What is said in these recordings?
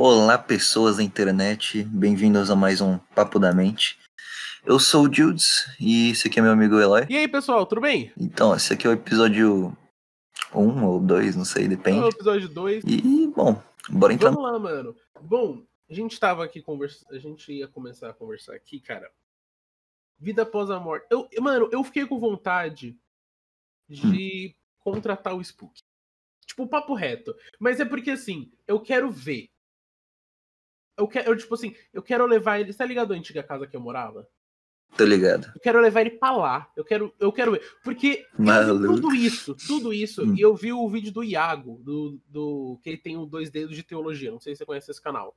Olá, pessoas da internet, bem-vindos a mais um Papo da Mente. Eu sou o Judes e esse aqui é meu amigo Eloy. E aí, pessoal, tudo bem? Então, esse aqui é o episódio 1 um ou 2, não sei, depende. É o episódio 2. E, bom, bora entrar. Vamos lá, mano. Bom, a gente tava aqui conversando, a gente ia começar a conversar aqui, cara. Vida após a morte. Eu, mano, eu fiquei com vontade de hum. contratar o Spook. Tipo, papo reto. Mas é porque, assim, eu quero ver eu quero, eu, tipo assim, eu quero levar ele. Você tá ligado a antiga casa que eu morava? Tô ligado. Eu quero levar ele pra lá. Eu quero, eu quero ver. Porque tudo isso, tudo isso. Hum. E eu vi o vídeo do Iago, do, do. Que ele tem o dois dedos de teologia. Não sei se você conhece esse canal.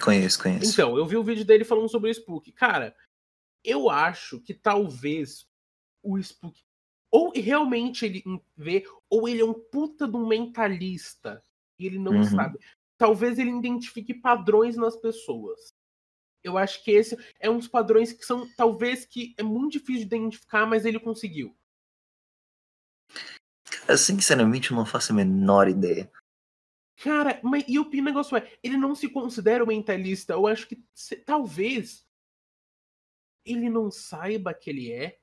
Conheço, conheço. Então, eu vi o vídeo dele falando sobre o Spook. Cara, eu acho que talvez o Spook. Ou realmente ele vê, ou ele é um puta de um mentalista. E ele não uhum. sabe talvez ele identifique padrões nas pessoas. Eu acho que esse é um dos padrões que são, talvez, que é muito difícil de identificar, mas ele conseguiu. Cara, sinceramente, eu não faço a menor ideia. Cara, mas e o negócio é, ele não se considera um mentalista. Eu acho que se, talvez ele não saiba que ele é.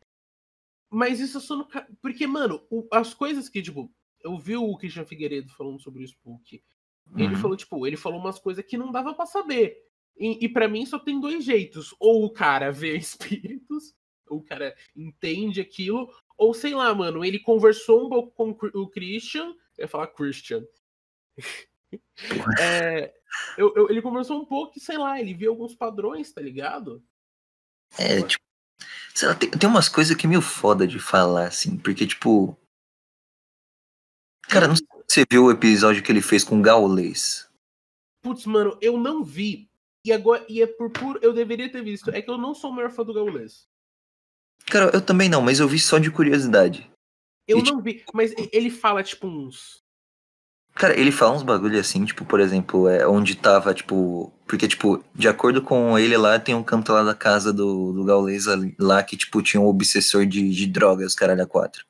Mas isso só no. Porque, mano, o, as coisas que, tipo, eu vi o Christian Figueiredo falando sobre o Spook. Ele uhum. falou, tipo, ele falou umas coisas que não dava para saber. E, e para mim só tem dois jeitos. Ou o cara vê espíritos, ou o cara entende aquilo, ou sei lá, mano, ele conversou um pouco com o Christian. Eu ia falar Christian. é, eu, eu, ele conversou um pouco e, sei lá, ele viu alguns padrões, tá ligado? É, tipo. Lá, tem, tem umas coisas que é meio foda de falar, assim, porque, tipo. Cara, não sei você viu o episódio que ele fez com o Gaules? Putz, mano, eu não vi. E agora e é por puro. Eu deveria ter visto. É que eu não sou o maior fã do Gaules. Cara, eu também não, mas eu vi só de curiosidade. Eu e, não tipo... vi, mas ele fala, tipo, uns. Cara, ele fala uns bagulho assim, tipo, por exemplo, é onde tava, tipo. Porque, tipo, de acordo com ele lá, tem um canto lá da casa do, do Gaules lá que, tipo, tinha um obsessor de, de drogas, caralho, a quatro.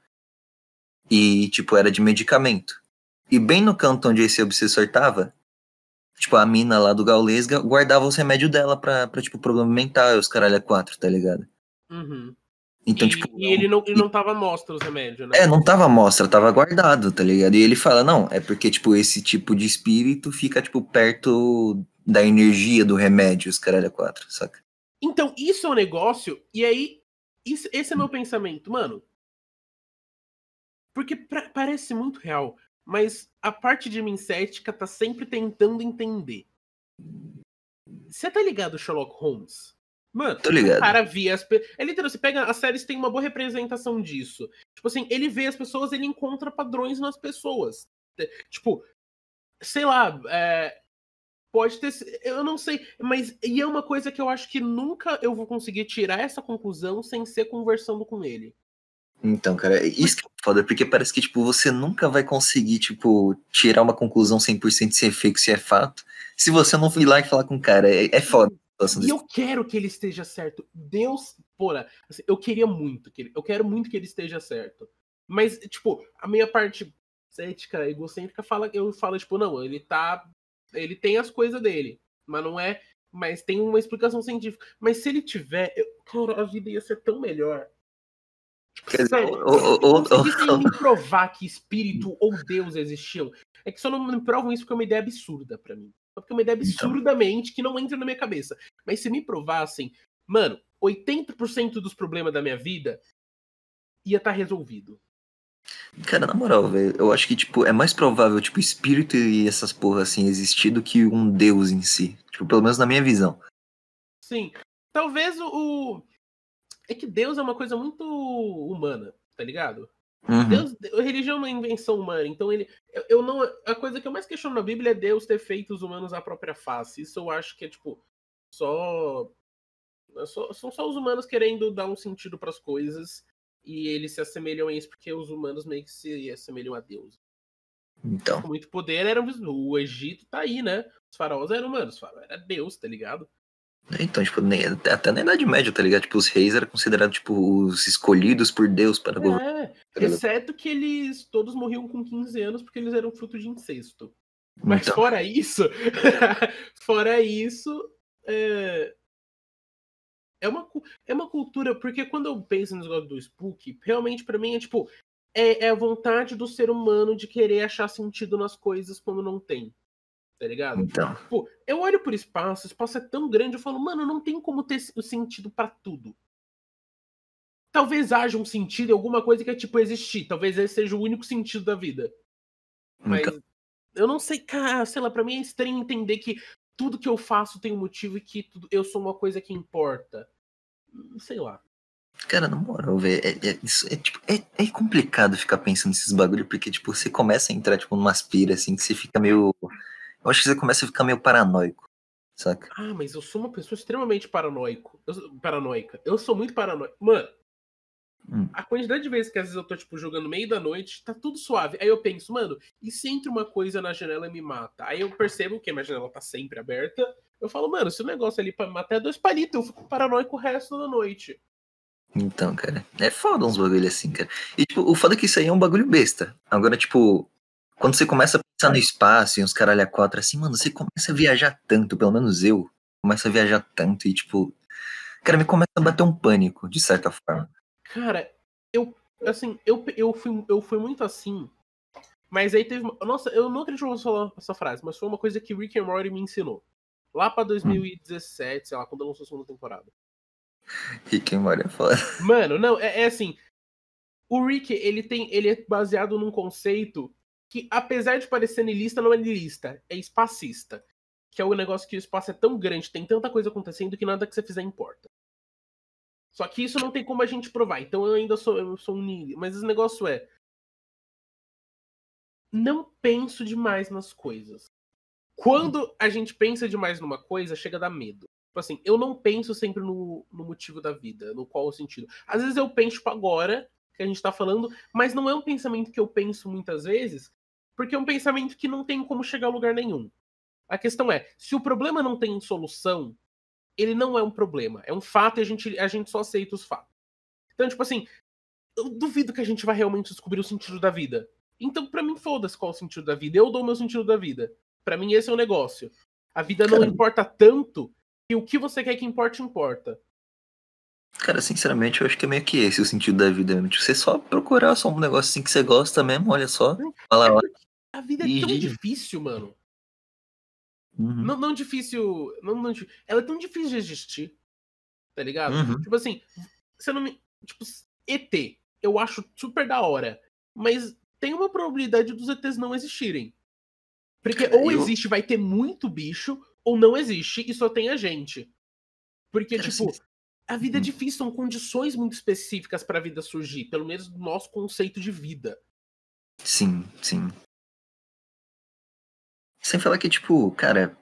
E, tipo, era de medicamento. E bem no canto onde esse obsessor tava, tipo, a mina lá do Gaules guardava os remédios dela pra, pra tipo, problema mental, os caralho a quatro, tá ligado? Uhum. Então, e, tipo. E ele não, ele não tava mostra os remédios, né? É, não tava mostra, tava guardado, tá ligado? E ele fala, não, é porque, tipo, esse tipo de espírito fica, tipo, perto da energia do remédio, os caralho a quatro, saca? Então, isso é um negócio, e aí, isso, esse é meu pensamento, mano. Porque pra, parece muito real mas a parte de mim cética tá sempre tentando entender. Você tá ligado, Sherlock Holmes? Mano, Tô ligado. o cara via as pessoas. É literal, você pega. As séries tem uma boa representação disso. Tipo assim, ele vê as pessoas, ele encontra padrões nas pessoas. Tipo, sei lá, é, pode ter. Eu não sei, mas. E é uma coisa que eu acho que nunca eu vou conseguir tirar essa conclusão sem ser conversando com ele. Então, cara, é isso que é foda, porque parece que, tipo, você nunca vai conseguir, tipo, tirar uma conclusão 100% se é fake, se é fato, se você não ir lá e falar com o cara, é, é foda. E eu quero que ele esteja certo. Deus, porra, assim, eu queria muito que ele, eu quero muito que ele esteja certo. Mas, tipo, a minha parte cética, egocêntrica, fala, eu falo, tipo, não, ele tá, ele tem as coisas dele, mas não é, mas tem uma explicação científica. Mas se ele tiver, eu, cara, a vida ia ser tão melhor Sério, ou, me provar que espírito ou Deus existiam. É que só não me provam isso porque é uma ideia absurda para mim. Porque é uma ideia então. absurdamente que não entra na minha cabeça. Mas se me provassem, mano, 80% dos problemas da minha vida ia estar tá resolvido. Cara, na moral, velho, eu acho que, tipo, é mais provável, tipo, espírito e essas porras, assim, existir do que um deus em si. Tipo, pelo menos na minha visão. Sim. Talvez o, é que Deus é uma coisa muito humana, tá ligado? Uhum. Deus, a religião é uma invenção humana, então ele. Eu, eu, não. A coisa que eu mais questiono na Bíblia é Deus ter feito os humanos à própria face. Isso eu acho que é tipo. Só. Só são só os humanos querendo dar um sentido para as coisas e eles se assemelham a isso porque os humanos meio que se assemelham a Deus. Então. Com muito poder era o Egito tá aí, né? Os faraós eram humanos, era Deus, tá ligado? Então, tipo, nem, até na Idade Média, tá ligado? Tipo, os reis eram considerados, tipo, os escolhidos por Deus para governar. É, tá exceto que eles todos morriam com 15 anos porque eles eram fruto de incesto. Mas Então. fora isso, fora isso, é... É, uma, é uma cultura, porque quando eu penso no negócio do Spook, realmente pra mim é tipo, é, é a vontade do ser humano de querer achar sentido nas coisas quando não tem. Tá ligado? Então. Pô, eu olho pro espaço, o espaço é tão grande, eu falo, mano, não tem como ter o sentido pra tudo. Talvez haja um sentido em alguma coisa que é tipo existir. Talvez esse seja o único sentido da vida. Mas então. eu não sei, cara, sei lá, pra mim é estranho entender que tudo que eu faço tem um motivo e que tudo- eu sou uma coisa que importa. Sei lá. Cara, na moral, velho, é, é, isso é, tipo, é, é complicado ficar pensando nesses bagulho, porque, tipo, você começa a entrar, tipo, numa aspira, assim, que você fica meio. Eu acho que você começa a ficar meio paranoico, saca? Ah, mas eu sou uma pessoa extremamente paranoico. Eu paranoica. Eu sou muito paranoico. Mano, Hum. a quantidade de vezes que às vezes eu tô, tipo, jogando meio da noite, tá tudo suave. Aí eu penso, mano, e se entra uma coisa na janela e me mata? Aí eu percebo que a minha janela tá sempre aberta. Eu falo, mano, se o negócio ali pra me matar é dois palitos, eu fico paranoico o resto da noite. Então, cara, é foda uns bagulho assim, cara. E, tipo, o foda é que isso aí é um bagulho besta. Agora, tipo, quando você começa a pensar no espaço e uns caralho a quatro, assim, mano, você começa a viajar tanto, pelo menos eu, começo a viajar tanto e, tipo, cara, me começa a bater um pânico, de certa forma. Cara, eu, assim, eu, eu, fui, eu fui muito assim. Mas aí teve. Nossa, eu não acredito que eu vou falar essa frase, mas foi uma coisa que Rick and Morty me ensinou. Lá pra 2017, sei lá, quando lançou a segunda temporada. Rick and Morty é foda. Mano, não, é, é assim. O Rick, ele tem. Ele é baseado num conceito que, apesar de parecer niilista, não é niilista, é espacista. Que é o negócio que o espaço é tão grande, tem tanta coisa acontecendo que nada que você fizer importa. Só que isso não tem como a gente provar. Então eu ainda sou, eu sou um niilista. Mas esse negócio é. Não penso demais nas coisas. Quando a gente pensa demais numa coisa, chega a dar medo. Tipo assim, eu não penso sempre no, no motivo da vida, no qual o sentido. Às vezes eu penso tipo, agora, que a gente tá falando, mas não é um pensamento que eu penso muitas vezes, porque é um pensamento que não tem como chegar a lugar nenhum. A questão é, se o problema não tem solução, ele não é um problema. É um fato e a gente, a gente só aceita os fatos. Então, tipo assim, eu duvido que a gente vai realmente descobrir o sentido da vida. Então, pra mim, foda-se qual é o sentido da vida. Eu dou o meu sentido da vida. Pra mim, esse é o negócio. A vida não Cara. importa tanto que o que você quer que importe, importa. Cara, sinceramente, eu acho que é meio que esse o sentido da vida mesmo. Tipo, você só procurar só um negócio assim que você gosta mesmo, olha só. Fala, porque a vida é tão difícil, mano. Uhum. Não, não difícil. Não, não, ela é tão difícil de existir. Tá ligado? Uhum. Tipo assim, você não me. Tipo, ET, eu acho super da hora. Mas tem uma probabilidade dos ETs não existirem. Porque ou eu- existe, vai ter muito bicho, ou não existe e só tem a gente. Porque, tipo, a vida é Hum. difícil, são condições muito específicas pra vida surgir. Pelo menos do nosso conceito de vida. Sim, sim. Sem falar que, tipo, cara.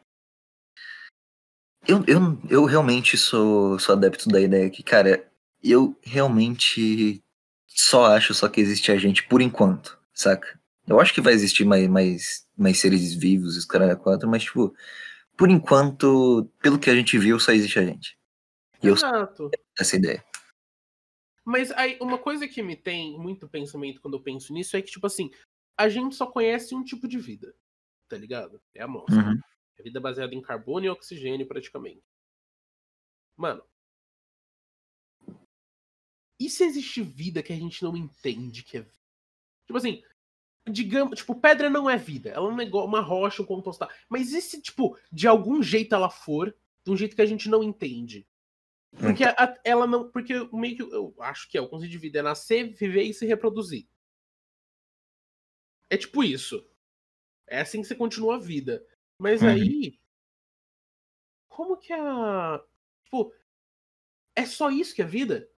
Eu, eu, eu realmente sou, sou adepto da ideia que, cara, eu realmente só acho só que existe a gente por enquanto, saca? Eu acho que vai existir mais, mais, mais seres vivos, os caras quatro, mas, tipo, por enquanto, pelo que a gente viu, só existe a gente. E eu Exato. essa ideia. Mas aí, uma coisa que me tem muito pensamento quando eu penso nisso é que, tipo assim, a gente só conhece um tipo de vida. Tá ligado? É a nossa. Uhum. É vida baseada em carbono e oxigênio, praticamente. Mano. E se existe vida que a gente não entende que é vida? Tipo assim, digamos, tipo, pedra não é vida. Ela é um negócio, uma rocha, um compostar. Mas e se, tipo, de algum jeito ela for, de um jeito que a gente não entende? Porque a- a- ela não. Porque meio que eu acho que é o conceito de vida é nascer, viver e se reproduzir. É tipo isso. É assim que você continua a vida. Mas Uhum. aí. Como que a. Tipo. É só isso que é vida?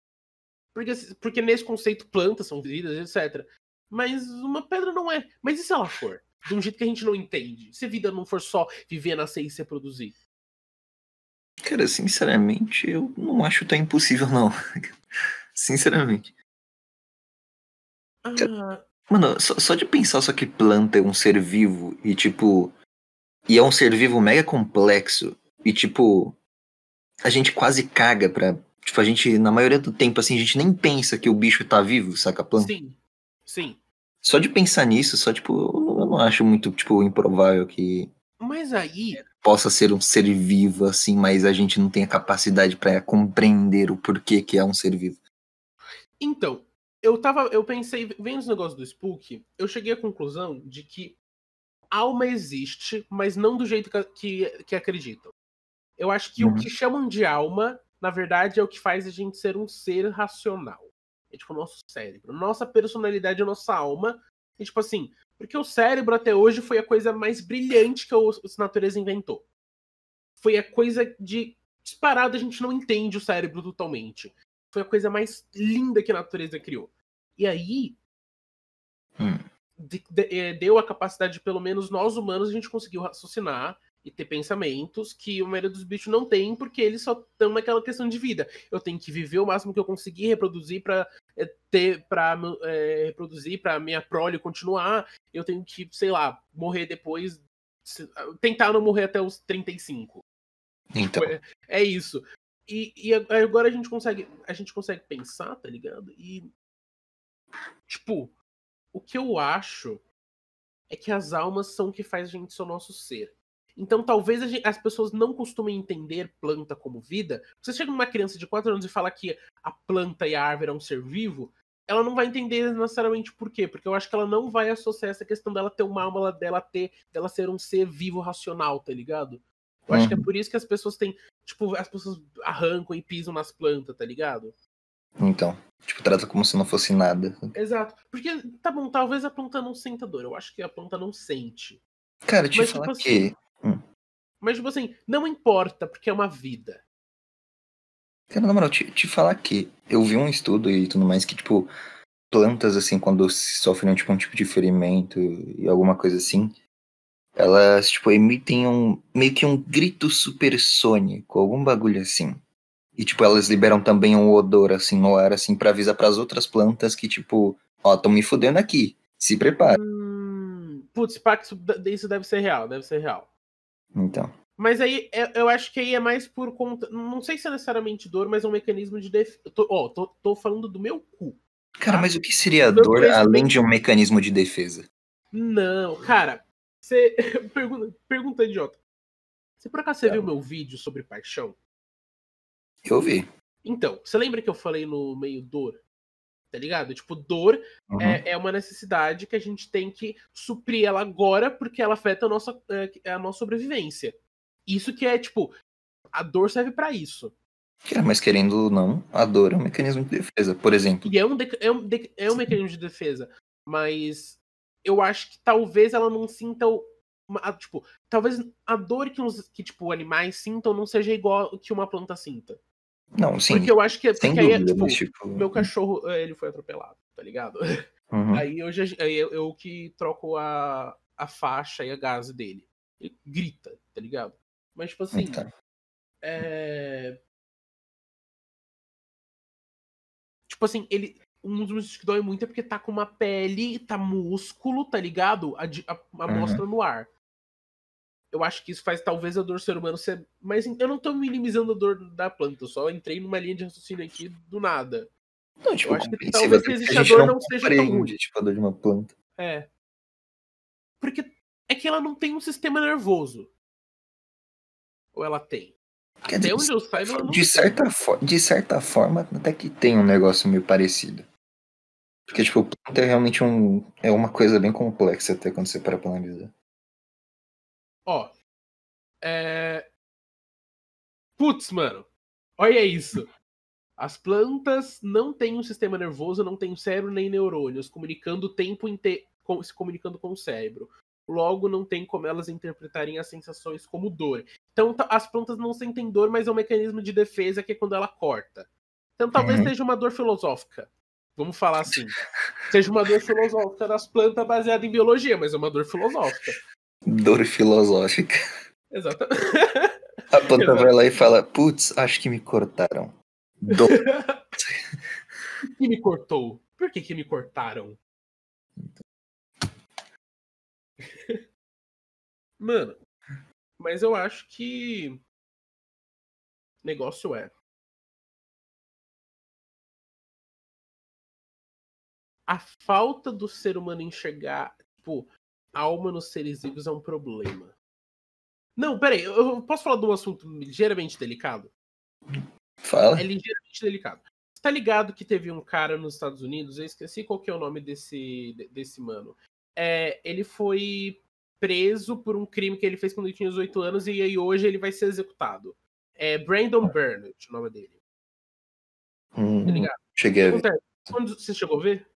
Porque, porque nesse conceito plantas são vidas, etc. Mas uma pedra não é. Mas e se ela for? De um jeito que a gente não entende? Se a vida não for só viver, nascer e se reproduzir? Cara, sinceramente, eu não acho tão impossível, não. sinceramente. Ah, Mano, só, só de pensar só que planta é um ser vivo e tipo. E é um ser vivo mega complexo. E tipo. A gente quase caga pra. Tipo, a gente, na maioria do tempo, assim, a gente nem pensa que o bicho tá vivo, saca a planta? sim. Sim. Só de pensar nisso, só tipo, eu não não acho muito, tipo, improvável que Mas aí, possa ser um ser vivo, assim, mas a gente não tem a capacidade pra compreender o porquê que é um ser vivo. então, eu tava, eu pensei, vendo os negócios do Spook, eu cheguei à conclusão de que alma existe, mas não do jeito que, que, que acreditam. Eu acho que Uhum. o que chamam de alma, na verdade, é o que faz a gente ser um ser racional. É tipo o nosso cérebro. Nossa personalidade a nossa alma. E tipo assim, porque o cérebro até hoje foi a coisa mais brilhante que a a natureza inventou. Foi a coisa de. Disparado, a gente não entende o cérebro totalmente. Foi a coisa mais linda que a natureza criou. E aí. Hum. de- de- eh, deu a capacidade de, pelo menos nós humanos, a gente conseguiu raciocinar e ter pensamentos que a maioria dos bichos não tem, porque eles só estão naquela questão de vida. Eu tenho que viver o máximo que eu conseguir, reproduzir para ter para reproduzir para minha prole continuar. Eu tenho que, sei lá, morrer depois tentar não morrer até os 35. Então, É, é isso. E, e agora a gente consegue a gente consegue pensar, tá ligado? E tipo, o que eu acho é que as almas são o que faz a gente ser o nosso ser. Então talvez gente- as pessoas não costumem entender planta como vida. Você chega numa criança de 4 anos e fala que a planta e a árvore é um ser vivo, ela não vai entender necessariamente por quê, porque eu acho que ela não vai associar essa questão dela ter uma alma, ela- dela ter, dela ser um ser vivo racional, tá ligado? Eu acho que é Uhum. por isso que as pessoas têm, tipo, as pessoas arrancam e pisam nas plantas, tá ligado? Então, tipo, trata como se não fosse nada. Exato. Porque, tá bom, talvez a planta não sinta dor. Eu acho que a planta não sente. Cara, te Mas, falar tipo que. Mas, tipo assim, não importa, porque é uma vida. Cara, na moral, te, te falar que eu vi um estudo e tudo mais que, tipo, plantas, assim, quando sofrem tipo, um tipo de ferimento e alguma coisa assim, elas, tipo, emitem um, meio que um grito supersônico, algum bagulho assim. E, tipo, elas liberam também um odor, assim, no ar, assim, pra avisar pras outras plantas que, tipo, ó, tão me fudendo aqui, se prepara. Hum, putz, pá, isso, deve ser real, deve ser real. Então, Mas aí, é- eu acho que aí é mais por conta. Não sei se é necessariamente dor, mas é um mecanismo de defesa. Ó, tô, tô falando do meu cu. cara, Ah, mas o que seria meu dor além de um mecanismo de defesa? Não, cara, você. pergunta, pergunta idiota. Se por acaso você Tá. viu meu vídeo sobre paixão? Eu vi. Então, você lembra que eu falei no meio dor? Tá ligado? Tipo, dor Uhum. é, é uma necessidade que a gente tem que suprir ela agora porque ela afeta a nossa, é, a nossa sobrevivência. Isso que é, tipo, a dor serve pra isso. Cara, mas querendo ou não, a dor é um mecanismo de defesa. Por exemplo, E é um, é um, é um mecanismo de defesa. Mas eu acho que talvez ela não sinta o. a- tipo, talvez a dor que, os, que tipo, animais sintam não seja igual que uma planta sinta. Não, sim, Porque eu acho que. sem Porque aí, é, dúvida, tipo, mas tipo. meu cachorro, é, ele foi atropelado, tá ligado? uhum. Aí eu, já, aí eu, eu que troco a, a faixa e a gás dele. Ele grita, tá ligado? Mas, tipo assim, Então, é... Tipo assim, ele. Um dos motivos que dói muito é porque tá com uma pele, tá músculo, tá ligado? A, a, a Uhum. mostra no ar. Eu acho que isso faz talvez a dor do ser humano ser. Mas eu não tô minimizando a dor da planta, eu só entrei numa linha de raciocínio aqui do nada. não, tipo, eu acho que talvez porque existe a dor não não seja tão ruim. tipo, a dor de uma planta. É. Porque é que ela não tem um sistema nervoso. Ou ela tem? Quer Até dizer, onde eu saiba, ela não de, certa for- de certa forma, até que tem um negócio meio parecido. Porque, tipo, planta é realmente um, é uma coisa bem complexa até quando você para pra analisar. Ó. É. Putz, mano. Olha isso. As plantas não têm um sistema nervoso, não têm cérebro nem neurônios, comunicando o tempo inteiro, se comunicando com o cérebro. Logo, não tem como elas interpretarem as sensações como dor. Então, as plantas não sentem dor, mas é um mecanismo de defesa que é quando ela corta. Então, talvez Uhum. seja uma dor filosófica. Vamos falar assim. Seja uma dor filosófica das plantas baseada em biologia, mas é uma dor filosófica. Dor filosófica. Exatamente. A planta vai lá e fala, putz, acho que me cortaram. Dor. que me cortou? Por que, que me cortaram? Mano, mas eu acho que. Negócio é. A falta do ser humano enxergar. Tipo, alma nos seres vivos é um problema. Não, peraí, eu posso falar de um assunto ligeiramente delicado? Fala. É ligeiramente delicado. Você tá ligado que teve um cara nos Estados Unidos, eu esqueci qual que é o nome desse, desse mano. É, ele foi preso por um crime que ele fez quando ele tinha 18 anos e aí hoje ele vai ser executado. É Brandon Burnett, o nome dele. Hum, Tá ligado? cheguei a ver. Quando você chegou a ver?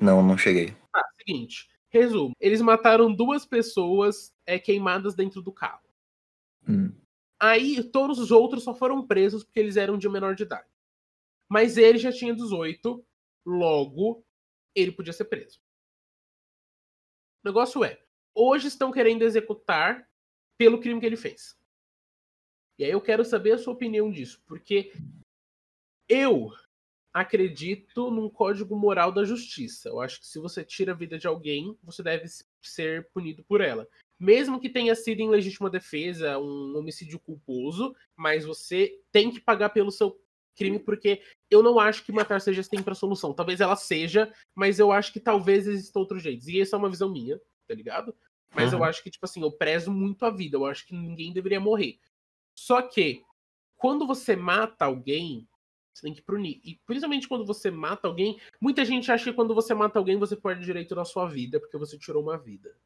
Não, não cheguei. Ah, seguinte. Resumo. Eles mataram duas pessoas é, queimadas dentro do carro. Hum. Aí todos os outros só foram presos porque eles eram de menor de idade. Mas ele já tinha 18, logo ele podia ser preso. O negócio é, hoje estão querendo executar pelo crime que ele fez. E aí eu quero saber a sua opinião disso, porque eu acredito num código moral da justiça. Eu acho que se você tira a vida de alguém, você deve ser punido por ela. Mesmo que tenha sido em legítima defesa, um homicídio culposo, mas você tem que pagar pelo seu crime, porque eu não acho que matar seja sempre a solução. Talvez ela seja, mas eu acho que talvez existam outros jeitos. E essa é uma visão minha, tá ligado? Mas eu Uhum. acho que, tipo assim, eu prezo muito a vida. Eu acho que ninguém deveria morrer. Só que, quando você mata alguém, você tem que punir. E principalmente quando você mata alguém, muita gente acha que quando você mata alguém, você perde o direito da sua vida, porque você tirou uma vida.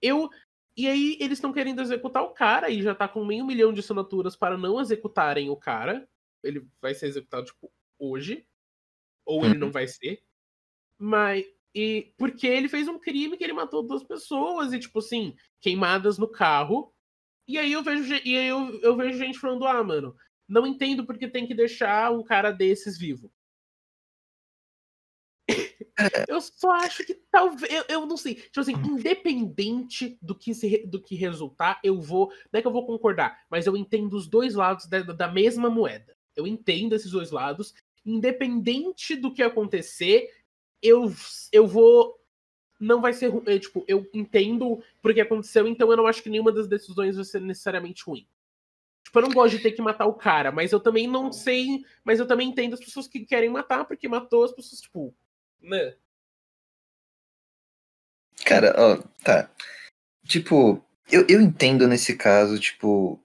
Eu. E aí, eles estão querendo executar o cara e já tá com meio milhão de assinaturas para não executarem o cara. Ele vai ser executado, tipo, hoje. Ou ele não vai ser. Mas. E porque ele fez um crime que ele matou duas pessoas e, tipo assim, queimadas no carro. E aí eu vejo, e aí eu, eu vejo gente falando, ah, mano, não entendo porque tem que deixar um cara desses vivo. Eu só acho que talvez. Eu, eu não sei. Tipo assim, independente do que, se, do que resultar, eu vou. Não é que eu vou concordar, mas eu entendo os dois lados da, da mesma moeda. Eu entendo esses dois lados. Independente do que acontecer, eu, eu vou. Não vai ser. ru- é, tipo, eu entendo porque aconteceu, então eu não acho que nenhuma das decisões vai ser necessariamente ruim. Tipo, eu não gosto de ter que matar o cara, mas eu também não sei. Mas eu também entendo as pessoas que querem matar, porque matou as pessoas, tipo. Né? Cara, ó, tá. Tipo, eu, eu entendo nesse caso, tipo,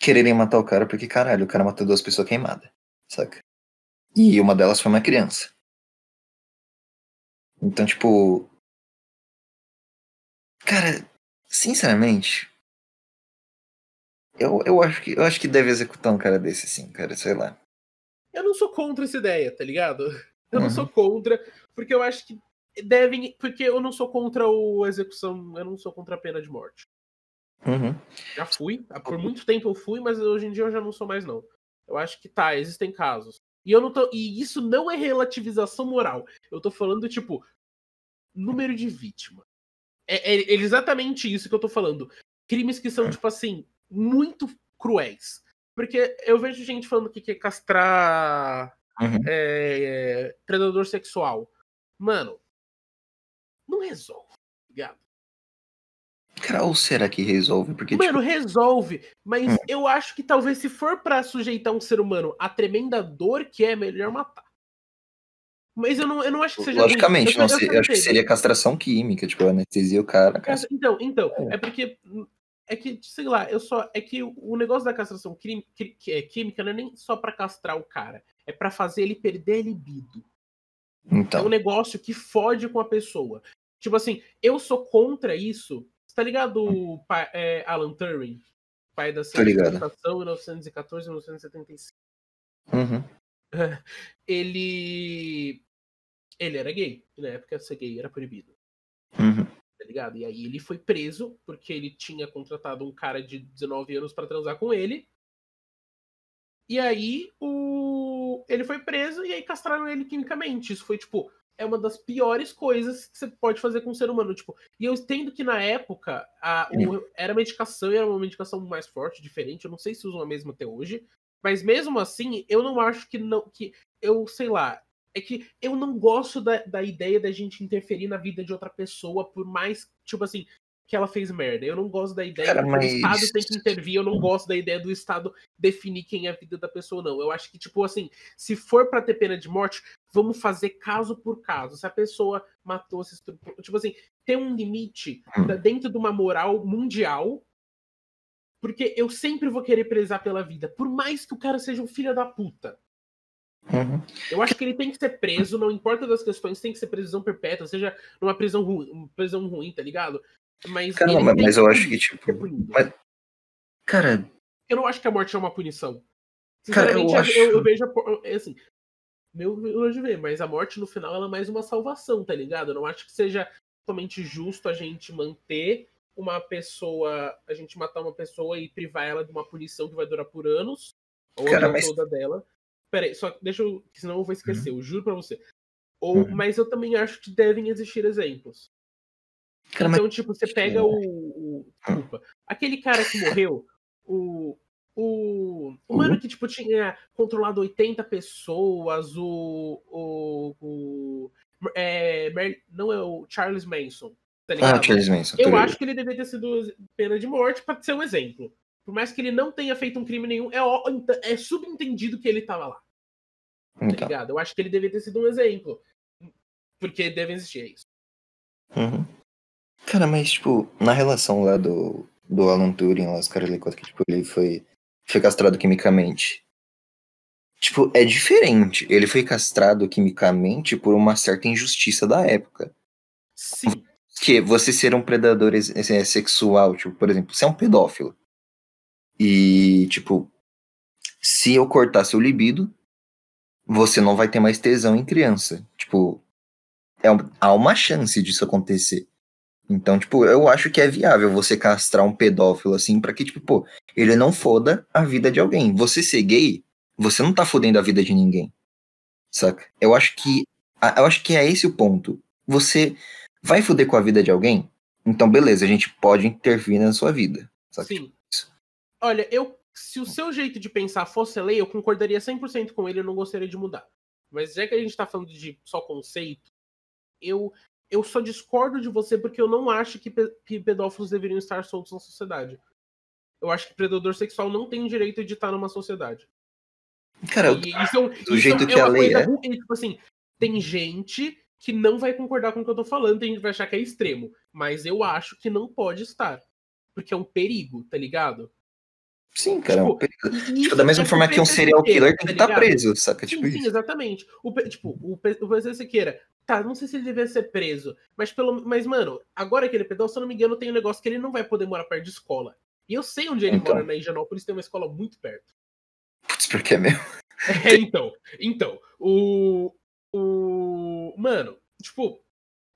quererem matar o cara porque, caralho, o cara matou duas pessoas queimadas, saca? E uma delas foi uma criança. Então, tipo. Cara, sinceramente. Eu, eu, acho que, eu acho que deve executar um cara desse, sim, cara, sei lá. Eu não sou contra essa ideia, tá ligado? Eu não Uhum. sou contra, porque eu acho que devem. Porque eu não sou contra o execução, eu não sou contra a pena de morte. Uhum. Já fui, por muito tempo eu fui, mas hoje em dia eu já não sou mais, não. Eu acho que tá, existem casos. E eu não tô. E isso não é relativização moral. Eu tô falando, tipo, número de vítima. É, é- é exatamente isso que eu tô falando. Crimes que são, tipo assim, muito cruéis. Porque eu vejo gente falando que quer castrar Uhum. é, predador sexual. Mano, não resolve, ligado? Cara, ou será que resolve? Porque, Mano, tipo, resolve, mas Hum. eu acho que talvez se for pra sujeitar um ser humano a tremenda dor que é, melhor matar. Mas eu não, eu não acho que seja. logicamente, Eu- não eu eu acho que seria castração química, tipo, anestesia o cara. Então, então, é porque. É que, sei lá, eu só. É que o negócio da castração é química não é nem só pra castrar o cara. É pra fazer ele perder a libido. É um Então, negócio que fode com a pessoa. Tipo assim, eu sou contra isso. Você tá ligado o pai- é, Alan Turing? Pai da computação, 1914 1975. uhum. Ele. Ele era gay. Na época ser gay era proibido. Uhum. Ligado? E aí ele foi preso porque ele tinha contratado um cara de 19 anos pra transar com ele. E aí o ele foi preso e aí castraram ele quimicamente. Isso foi tipo é uma das piores coisas que você pode fazer com um ser humano, tipo. E eu entendo que na época a, o- era medicação, e era uma medicação mais forte, diferente. Eu não sei se usam a mesma até hoje, mas mesmo assim, eu não acho que não que eu sei lá. É que eu não gosto da, da ideia da gente interferir na vida de outra pessoa, por mais, tipo assim, que ela fez merda. Eu não gosto da ideia Cara, que mas- o Estado tem que intervir. Eu não gosto da ideia do Estado definir quem é a vida da pessoa, não. Eu acho que, tipo assim, se for pra ter pena de morte, vamos fazer caso por caso. Se a pessoa matou, se estuprou, tipo assim, tem um limite Hum. dentro de uma moral mundial. Porque eu sempre vou querer prezar pela vida, por mais que o cara seja um filho da puta. Uhum. Eu acho que ele tem que ser preso, não importa das questões, tem que ser prisão perpétua, seja numa prisão ruim, uma prisão ruim, tá ligado? Mas, Cara, mas, mas eu acho que, tipo. mas- Cara, Eu não acho que a morte é uma punição. Cara, eu Sinceramente, eu, acho- eu- eu vejo. a é assim, meu de ver, mas a morte no final ela é mais uma salvação, tá ligado? Eu não acho que seja totalmente justo a gente manter uma pessoa. A gente matar uma pessoa e privar ela de uma punição que vai durar por anos. Ou a Cara, vida mas- toda dela. Peraí, só deixa eu. Senão eu vou esquecer, eu juro pra você. Ou, Uhum. Mas eu também acho que devem existir exemplos. cara, mas Então, tipo, você pega o, o- Desculpa. Aquele cara que morreu, o. O, o mano que, tipo, tinha controlado 80 pessoas, o. O. o é, Mer- não é o Charles Manson, tá? Ah, Charles Manson. Eu acho que ele deveria ter sido pena de morte pra ser um exemplo. Por mais que ele não tenha feito um crime nenhum, é, é subentendido que ele tava lá, tá Então. ligado? Eu acho que ele deveria ter sido um exemplo. Porque deve existir é isso. Uhum. Cara, mas, tipo, na relação lá do, do Alan Turing, lá, os caras ali, que tipo, ele foi, foi castrado quimicamente. Tipo, é diferente. Ele foi castrado quimicamente por uma certa injustiça da época. Sim. Que você ser um predador é, sexual, tipo, por exemplo, você é um pedófilo. E, tipo, se eu cortar seu libido, você não vai ter mais tesão em criança. Tipo, é, há uma chance disso acontecer. Então, tipo, eu acho que é viável você castrar um pedófilo assim pra que, tipo, pô, ele não foda a vida de alguém. Você ser gay, você não tá fodendo a vida de ninguém. Saca? Eu acho que. Eu acho que é esse o ponto. Você vai foder com a vida de alguém? Então, beleza, a gente pode intervir na sua vida. Saca? Sim. Olha, eu se o seu jeito de pensar fosse lei, eu concordaria 100% com ele, eu não gostaria de mudar. Mas já que a gente tá falando de só conceito, eu eu só discordo de você porque eu não acho que, pe- que pedófilos deveriam estar soltos na sociedade. Eu acho que predador sexual não tem direito de estar numa sociedade. Cara, E isso, é um- do isso jeito é que a lei é. ruim, Tipo assim, tem gente que não vai concordar com o que eu tô falando, tem gente que vai achar que é extremo. Mas eu acho que não pode estar. Porque é um perigo, tá ligado? Sim, cara. é um tipo. E Tipo, da mesma é forma que um serial killer tem que estar ligado? preso, saca? Tipo sim, sim, isso. exatamente. O, tipo, o, o PC Siqueira, tá, não sei se ele devia ser preso, mas pelo mas mano, agora que ele é pedófilo, se eu não me engano, tem um negócio que ele não vai poder morar perto de escola. E eu sei onde ele Então. mora na Higienópolis, tem uma escola muito perto. Putz, porque é mesmo. É, então, então, o o mano, tipo,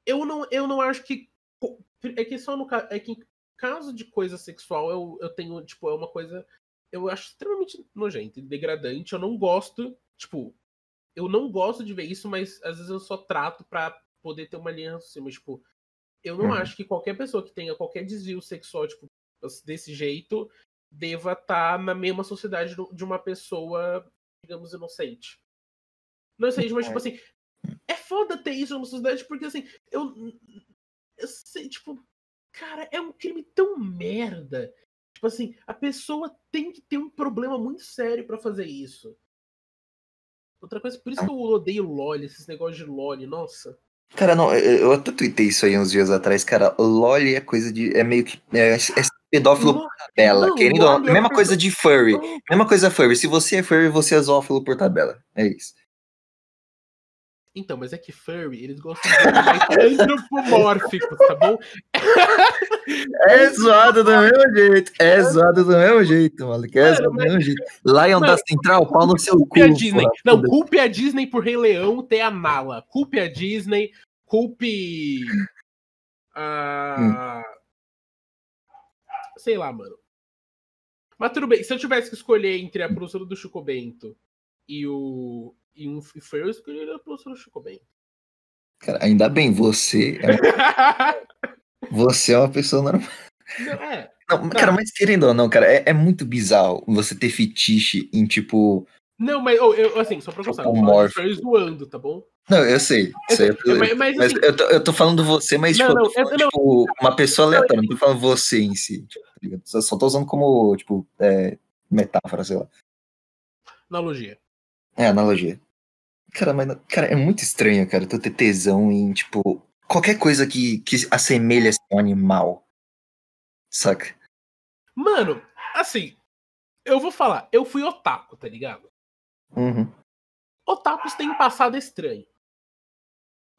eu não eu não acho que é que só no é que caso de coisa sexual eu, eu tenho, tipo, é uma coisa eu acho extremamente nojento e degradante, eu não gosto, tipo, eu não gosto de ver isso, mas às vezes eu só trato pra poder ter uma linha acima, tipo, eu não Uhum. acho que qualquer pessoa que tenha qualquer desvio sexual, tipo, desse jeito, deva estar na mesma sociedade de uma pessoa, digamos, inocente. Inocente, mas, tipo assim, é foda ter isso numa sociedade, porque, assim, eu, eu sei, tipo, cara, é um crime tão merda. Tipo assim, a pessoa tem que ter um problema muito sério pra fazer isso. Outra coisa, por isso que eu odeio LOL, esses negócios de LOL, nossa. Cara, não, eu até tuitei isso aí uns dias atrás, cara. LOL é coisa de. É meio que. É, é pedófilo Lo- por tabela. não, querendo não. é Mesma coisa de furry. Mesma coisa furry. Se você é furry, você é zoófilo por tabela. É isso. Então, mas é que furry, eles gostam de animais antropomórficos, tá bom? É zoado do mesmo jeito. É zoado do mesmo jeito. É Mano, zoado do mesmo jeito. Lion da Mano, Central, pau no seu cu. Culpe a Disney. porra. Não, culpe a Disney por Rei Leão ter a Nala. Culpe a Disney, culpe. A. Sei lá, mano. Mas tudo bem, se eu tivesse que escolher entre a professora do Chico Bento e o. E um Furry, eu escolheria a professora Chico Bento. Cara, ainda bem, você é, você é uma pessoa normal. Não, é. Não, cara, mas querendo ou não, cara, é, é muito bizarro você ter fetiche em tipo. Não, mas oh, eu, assim, só pra constar, eu falo zoando, tá bom? Não, eu sei. Eu- Mas, mas, Mas assim, eu tô, eu tô falando você, mas Não, tipo, eu não, falando, eu- não. tipo, uma pessoa aleatória, não tô falando você em si. Tipo, tá só tô usando como, tipo, é, metáfora, sei lá. analogia. É, analogia. Cara, mas, cara, é muito estranho, cara, tu ter tesão em, tipo, qualquer coisa que, que assemelha a um animal. Saca? Mano, assim, eu vou falar, eu fui otaku, tá ligado? Uhum. Otakus têm passado estranho.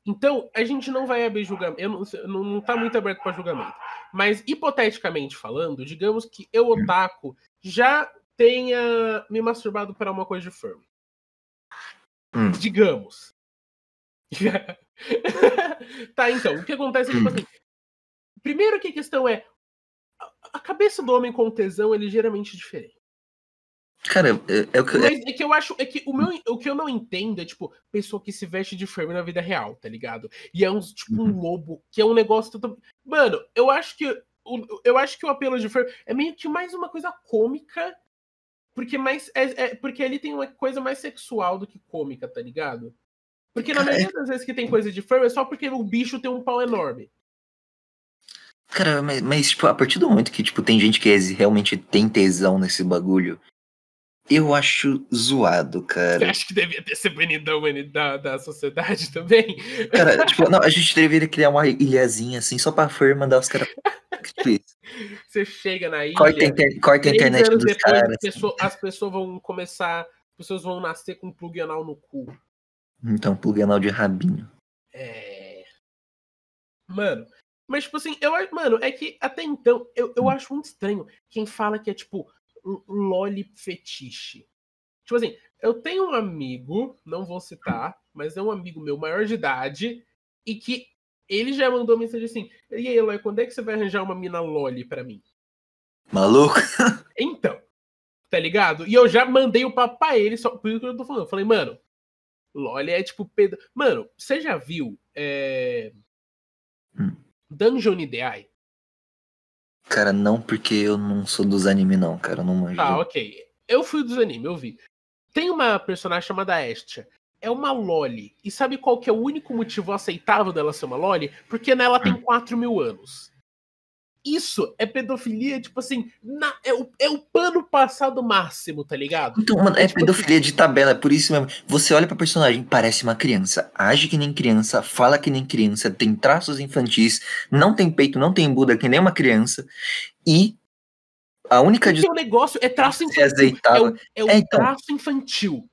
Então, a gente não vai abrir julgamento. Eu não, não, não tá muito aberto para julgamento. Mas, hipoteticamente falando, digamos que eu, otaku, já tenha me masturbado para uma coisa de furry. Hum. Digamos. tá, então, o que acontece é tipo assim. Primeiro que a questão é. A cabeça do homem com tesão é ligeiramente diferente. Cara, é, é o que. Mas é que eu acho. É que o, meu, o que eu não entendo é, tipo, pessoa que se veste de furry na vida real, tá ligado? E é um, tipo, um lobo, que é um negócio. Total... Mano, eu acho que. Eu acho que o apelo de furry é meio que mais uma coisa cômica. Porque mais. É, é, porque ele tem uma coisa mais sexual do que cômica, tá ligado? Porque na maioria das vezes que tem coisa de furry é só porque o bicho tem um pau enorme. Cara, mas, mas, tipo, a partir do momento que, tipo, tem gente que realmente tem tesão nesse bagulho, eu acho zoado, cara. Você acha que devia ter ser banido da, da, sociedade também? Cara, tipo, não, a gente deveria criar uma ilhazinha assim, só pra fã mandar os caras. Você chega na ilha. Corta, inter... corta a internet dos depois, caras. Pessoa, as pessoas vão começar. As pessoas vão nascer com um plug anal no cu. Então, plug anal de rabinho. É. Mano. Mas, tipo assim, eu Mano, é que até então, eu, eu hum. acho muito estranho quem fala que é tipo loli fetiche. Tipo assim, eu tenho um amigo, não vou citar, mas é um amigo meu maior de idade, e que ele já mandou mensagem assim: E aí, Eloy, quando é que você vai arranjar uma mina loli pra mim? Maluco? Então, tá ligado? E eu já mandei o papo pra ele, só por isso que eu tô falando. Eu falei, mano, loli é tipo. Pedro... Mano, você já viu é... Dungeon Ideai? Cara, não porque eu não sou dos anime, não, cara. Eu não manjo. Ah, ok. Eu fui dos anime, eu vi. Tem uma personagem chamada Estia. É uma Loli. E sabe qual que é o único motivo aceitável dela ser uma Loli? Porque nela tem 4 hum. mil anos. Isso é pedofilia, tipo assim, na, é, o, é o pano passado máximo, tá ligado? Então, mano, é, tipo pedofilia assim, de tabela, é por isso mesmo. Você olha pra personagem, parece uma criança, age que nem criança, fala que nem criança, tem traços infantis, não tem peito, não tem Buda que nem uma criança, e a única... O seu negócio é traço infantil. É, o, é o é, então, traço infantil.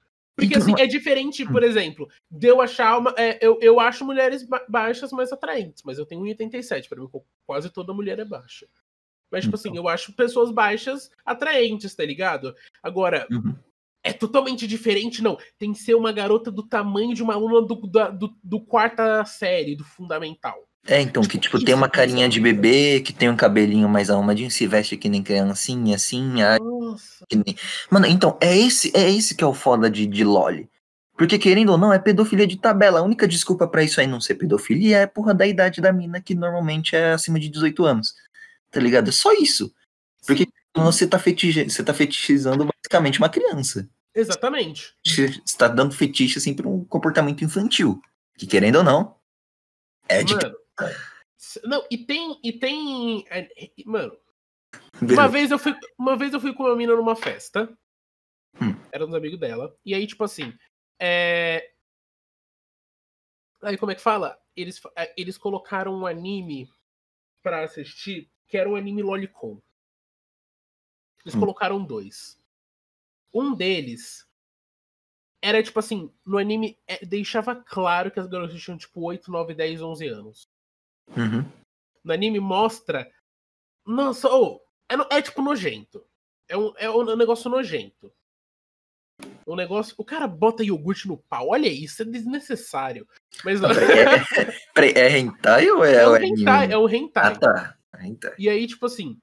Porque então, assim, é diferente, por exemplo, de eu achar uma. É, eu, eu acho mulheres baixas mais atraentes, mas eu tenho 1,87. Pra mim, quase toda mulher é baixa. Mas, tipo assim, então. assim, eu acho pessoas baixas atraentes, tá ligado? Agora, uhum. é totalmente diferente, não. Tem que ser uma garota do tamanho de uma aluna do, do, do quarta série, do fundamental. É, então, que tipo, tem uma carinha de bebê, que tem um cabelinho mais arrumadinho, se veste que nem criancinha, assim. Nossa. Nem... Mano, então, é esse, é esse que é o foda de, de Loli. Porque, querendo ou não, é pedofilia de tabela. A única desculpa para isso aí não ser pedofilia é porra da idade da mina, que normalmente é acima de 18 anos. Tá ligado? É só isso. Porque você tá, fetiche, você tá fetichizando basicamente uma criança. Exatamente. Você tá dando fetiche, assim, pra um comportamento infantil. Que, querendo ou não, é de... Mano, não, e tem. E tem. É, mano. Uma vez, eu fui, uma vez eu fui com uma mina numa festa. Hum. Era um amigos dela. E aí, tipo assim. É... Aí, como é que fala? Eles, é, eles colocaram um anime pra assistir que era um anime Lolicon. Eles hum. colocaram dois. Um deles era tipo assim, no anime é, deixava claro que as garotas tinham tipo 8, 9, 10, 11 anos. Uhum. No anime mostra. Nossa, oh, é, é tipo nojento. É um, é um negócio nojento. O negócio. O cara bota iogurte no pau. Olha isso, é desnecessário. Mas não. É, é, é hentai ou é, é o hentai? É o hentai. Ah, tá. Hentai. E aí, tipo assim.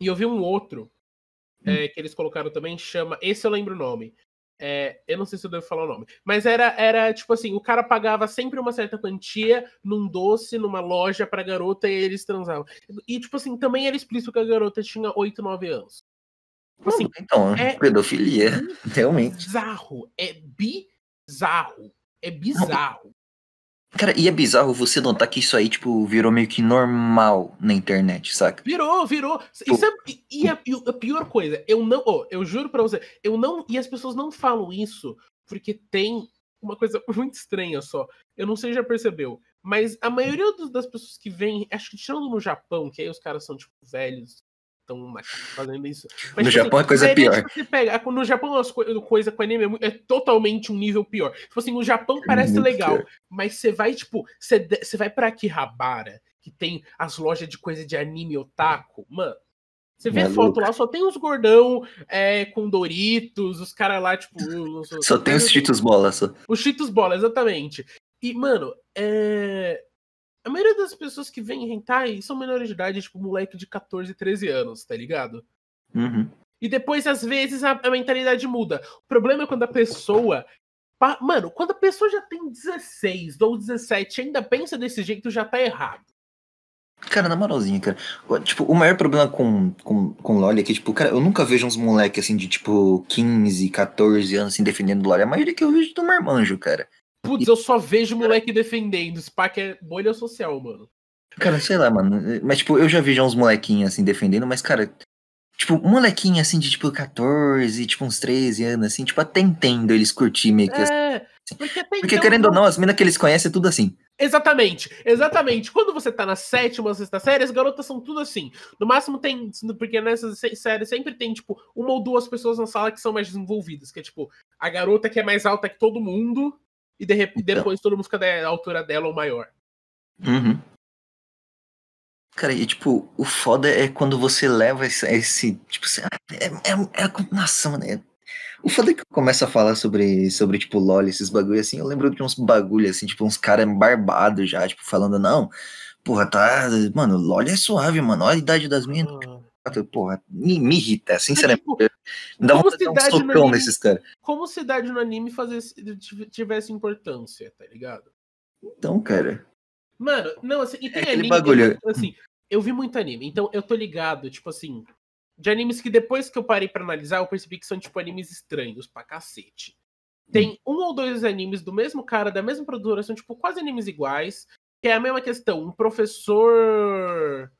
E eu vi um outro hum. é, que eles colocaram também, chama. Esse eu lembro o nome. É, eu não sei se eu devo falar o nome. Mas era, era tipo assim: o cara pagava sempre uma certa quantia num doce, numa loja pra garota e eles transavam. E, tipo assim, também era explícito que a garota tinha 8, 9 anos. Tipo assim, então, é pedofilia, realmente. Bizarro. É bizarro. É bizarro. Cara, e é bizarro você notar que isso aí, tipo, virou meio que normal na internet, saca? Virou, virou. Isso é, e, a, a, pior coisa, eu não. Oh, eu juro pra você, eu não. E as pessoas não falam isso Porque tem uma coisa muito estranha só. Eu não sei se já percebeu, mas a maioria das pessoas que vêm, acho que tirando no Japão, que aí os caras são, tipo, velhos, fazendo isso. Mas, no tipo, Japão assim, é coisa pior. Você pega, no Japão as co coisa com anime é, é, totalmente um nível pior. Tipo assim, no Japão parece é legal, pior. mas você vai, tipo, você, você vai pra Akihabara, que tem as lojas de coisa de anime otaku, mano. Você vê Maluca. foto lá, só tem os gordão é, com Doritos, os caras lá, tipo. Os, só tem os Cheetos Bola, só. Os Cheetos Bola, exatamente. E, mano, é... a maioria das pessoas que vêm hentai são menores de idade, tipo, moleque de 14, 13 anos, tá ligado? Uhum. E depois, às vezes, a, a mentalidade muda. O problema é quando a pessoa Mano, quando a pessoa já tem 16 ou 17 ainda pensa desse jeito, já tá errado. Cara, na moralzinha, cara. Tipo, o maior problema com, com, com LoL é que, tipo, cara, eu nunca vejo uns moleques assim de, tipo, 15, 14 anos assim defendendo LoL. A maioria que eu vejo do marmanjo, cara. Putz, eu só vejo moleque defendendo. Spack é bolha social, mano. Cara, sei lá, mano. Mas, tipo, eu já vi já uns molequinhos assim defendendo, mas, cara, tipo, molequinho assim de, tipo, 14, tipo, uns 13 anos, assim, tipo, até entendo eles curtir meio que. É, assim. porque, porque então, querendo ou não, as minas que eles conhecem é tudo assim. Exatamente, exatamente. Quando você tá na sétima, sexta série, as garotas são tudo assim. No máximo tem, porque nessas séries sempre tem, tipo, uma ou duas pessoas na sala que são mais desenvolvidas, que é tipo, a garota que é mais alta que todo mundo, e de repente, então. depois todo mundo fica da altura dela ou maior. Uhum. Cara, e tipo, o foda é quando você leva esse. esse tipo, é, é, é a combinação, né? O foda é que começa a falar sobre, sobre tipo, LOL, esses bagulho assim, eu lembro de uns bagulho assim, tipo, uns caras barbados já, tipo, falando, não, porra, tá. Mano, LOL é suave, mano. Olha a idade das minhas. Ah. Porra, me, me irrita, sinceramente. Tipo, me dá vontade de dar um socão anime, nesses caras. Como se idade no anime fazesse, tivesse importância, tá ligado? Então, cara. Mano, não, assim, e tem é anime bagulho. Que, assim, eu vi muito anime, então eu tô ligado, tipo assim, de animes que depois que eu parei para analisar, eu percebi que são, tipo, animes estranhos pra cacete. Tem hum. um ou dois animes do mesmo cara, da mesma produtora, são, tipo, quase animes iguais, que é a mesma questão. Um professor.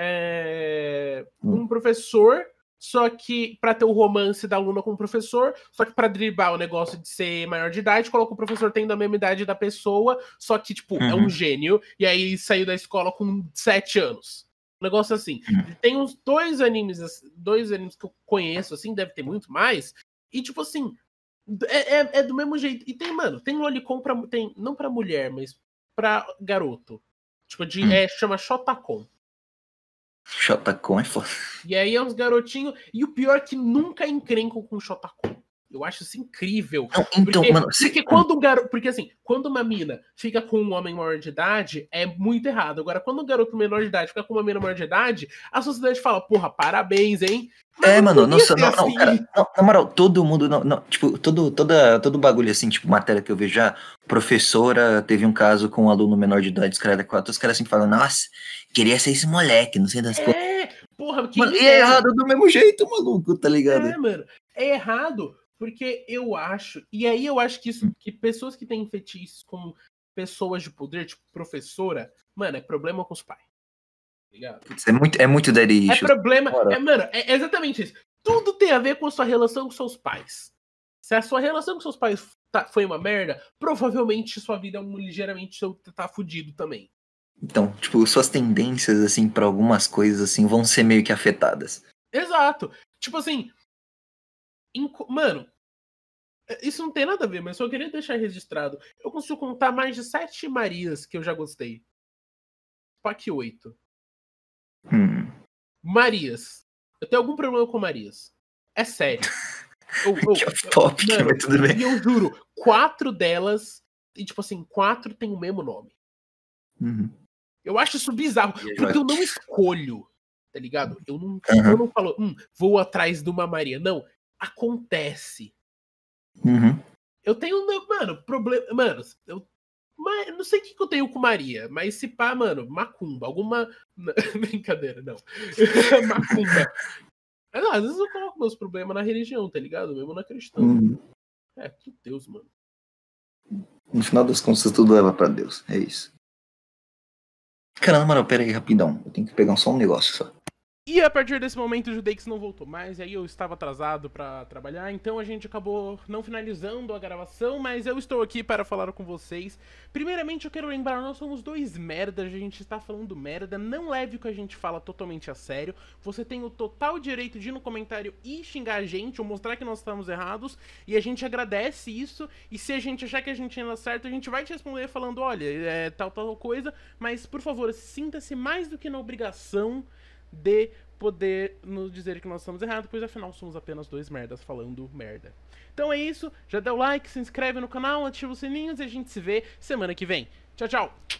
É, um professor, só que para ter o romance da aluna com o professor, só que para driblar o negócio de ser maior de idade, coloca o professor tendo a mesma idade da pessoa, só que, tipo, uhum. é um uhum. gênio, e aí saiu da escola com sete anos. Um negócio assim. Uhum. Tem uns dois animes, dois animes que eu conheço, assim, deve ter muito mais. E, tipo assim, é, é, é do mesmo jeito. E tem, mano, tem lolicon pra. Tem, não pra mulher, mas pra garoto. Tipo, de, hum. é, chama Shotacon. Shotacon é foda. E aí é uns garotinhos. E o pior é que nunca encrencam com Shotacon. Eu acho isso incrível. Não, então, porque, mano, porque quando um garoto. Porque assim, quando uma mina fica com um homem maior de idade, é muito errado. Agora, quando um garoto menor de idade fica com uma mina maior de idade, a sociedade fala, porra, parabéns, hein? Mas é, mano, não, não, assim. não, cara, não, na moral, todo mundo, não, não, tipo, todo, toda, todo bagulho assim, tipo, matéria que eu vejo já, professora teve um caso com um aluno menor de idade, os caras os caras sempre falam, nossa, queria ser esse moleque, não sei das coisas. É, porra, que. Mano, e é errado do mesmo jeito, maluco, tá ligado? É, mano, é errado, porque eu acho, e aí eu acho que isso, que pessoas que têm fetiches com pessoas de poder, tipo professora, mano, é problema com os pais. Tá ligado? É muito, é muito daddy É problema, é, mano, é exatamente isso. Tudo tem a ver com a sua relação com seus pais. Se a sua relação com seus pais tá, foi uma merda, provavelmente sua vida é um ligeiramente tá fudido também. Então, tipo, suas tendências, assim, para algumas coisas, assim, vão ser meio que afetadas. Exato. Tipo assim, Mano, é, isso não tem nada a ver, mas só queria deixar registrado. Eu consigo contar mais de sete Marias que eu já gostei. Pac 8. Hum. Marias. Eu tenho algum problema com Marias. É sério. Eu, eu, que eu, top, mano, tudo bem. E eu juro, quatro delas, e tipo assim, quatro tem o mesmo nome. Uhum. Eu acho isso bizarro, porque eu não escolho, tá ligado? Eu não, uhum. eu não falo, hum, vou atrás de uma Maria. Não, acontece. Uhum. Eu tenho, mano, problema. Mano, eu. Mas, não sei o que, que eu tenho com Maria, mas se pá, mano, macumba, alguma. Brincadeira, não. macumba. Não, às vezes eu coloco meus problemas na religião, tá ligado? Mesmo na cristã. Uhum. É, que Deus, mano. No final das contas, tudo leva pra Deus. É isso. Caramba, mano, pera aí, rapidão. Eu tenho que pegar só um negócio só. E a partir desse momento o Judeix não voltou mais, e aí eu estava atrasado para trabalhar, então a gente acabou não finalizando a gravação, mas eu estou aqui para falar com vocês. Primeiramente eu quero lembrar, nós somos dois merdas, a gente está falando merda, não leve o que a gente fala totalmente a sério. Você tem o total direito de ir no comentário e xingar a gente, ou mostrar que nós estamos errados, e a gente agradece isso, e se a gente achar que a gente anda certo, a gente vai te responder falando, olha, é tal, tal coisa, mas por favor, sinta-se mais do que na obrigação de poder nos dizer que nós estamos errados, pois afinal somos apenas dois merdas falando merda. Então é isso, já dá o like, se inscreve no canal, ativa os sininhos e a gente se vê semana que vem. Tchau, tchau!